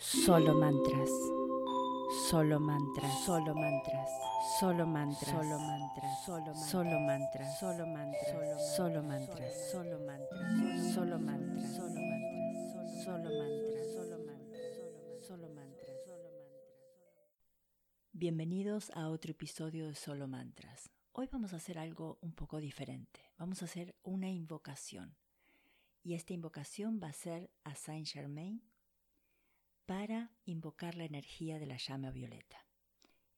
Solo mantras. Solo mantras. Solo mantras. Solo mantras. Solo mantras. Solo mantras. Solo mantras. Solo mantras. Solo mantras. Solo mantras. Solo mantras. Solo mantras. Solo mantras. Solo mantras. Solo mantras. Bienvenidos a otro episodio de Solo Mantras. Hoy vamos a hacer algo un poco diferente. Vamos a hacer una invocación. Y esta invocación va a ser a Saint Germain para invocar la energía de la llama violeta.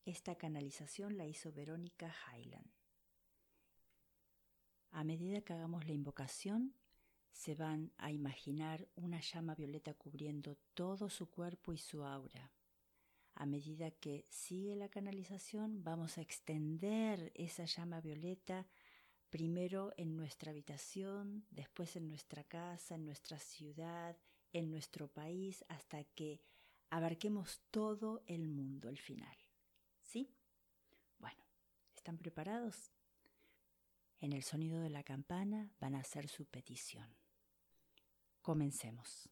Esta canalización la hizo Verónica Highland. A medida que hagamos la invocación, se van a imaginar una llama violeta cubriendo todo su cuerpo y su aura. A medida que sigue la canalización, vamos a extender esa llama violeta primero en nuestra habitación, después en nuestra casa, en nuestra ciudad, en nuestro país hasta que abarquemos todo el mundo al final. ¿Sí? Bueno, ¿están preparados? En el sonido de la campana van a hacer su petición. Comencemos.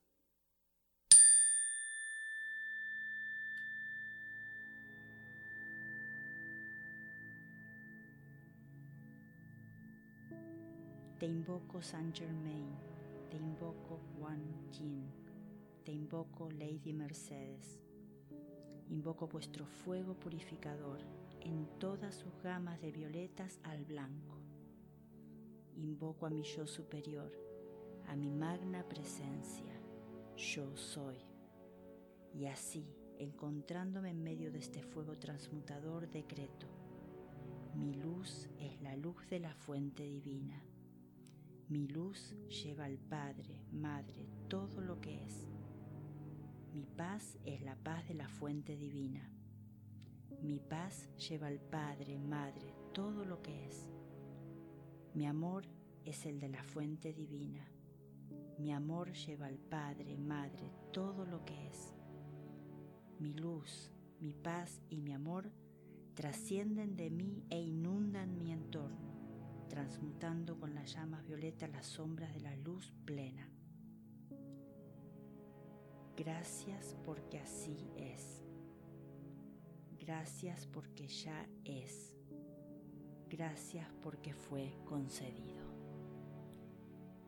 Te invoco Saint Germain te invoco Juan Jin, te invoco Lady Mercedes. Invoco vuestro fuego purificador en todas sus gamas de violetas al blanco. Invoco a mi yo superior, a mi magna presencia, yo soy. Y así, encontrándome en medio de este fuego transmutador, decreto, mi luz es la luz de la fuente divina mi luz lleva al Padre, Madre, todo lo que es. Mi paz es la paz de la fuente divina. Mi paz lleva al Padre, Madre, todo lo que es. Mi amor es el de la fuente divina. Mi amor lleva al Padre, Madre, todo lo que es. Mi luz, mi paz y mi amor trascienden de mí e inundan transmutando con las llamas violetas las sombras de la luz plena. Gracias porque así es. Gracias porque ya es. Gracias porque fue concedido.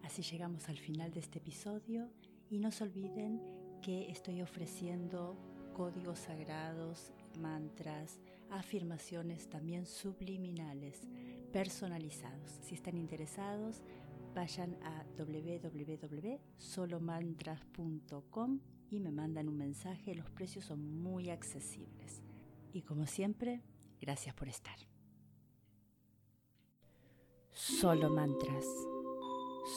Así llegamos al final de este episodio y no se olviden que estoy ofreciendo códigos sagrados, mantras, afirmaciones también subliminales personalizados. Si están interesados, vayan a www.solomantras.com y me mandan un mensaje. Los precios son muy accesibles. Y como siempre, gracias por estar. Solo mantras.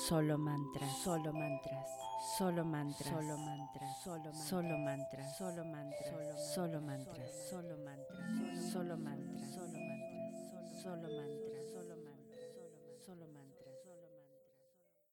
Solo mantras. Solo mantras. Solo mantras. Solo mantras. Solo mantras. Solo mantras. Solo mantras. Solo mantras. Solo mantras. Solo mantras. Solo mantras. Solo mantras solo más.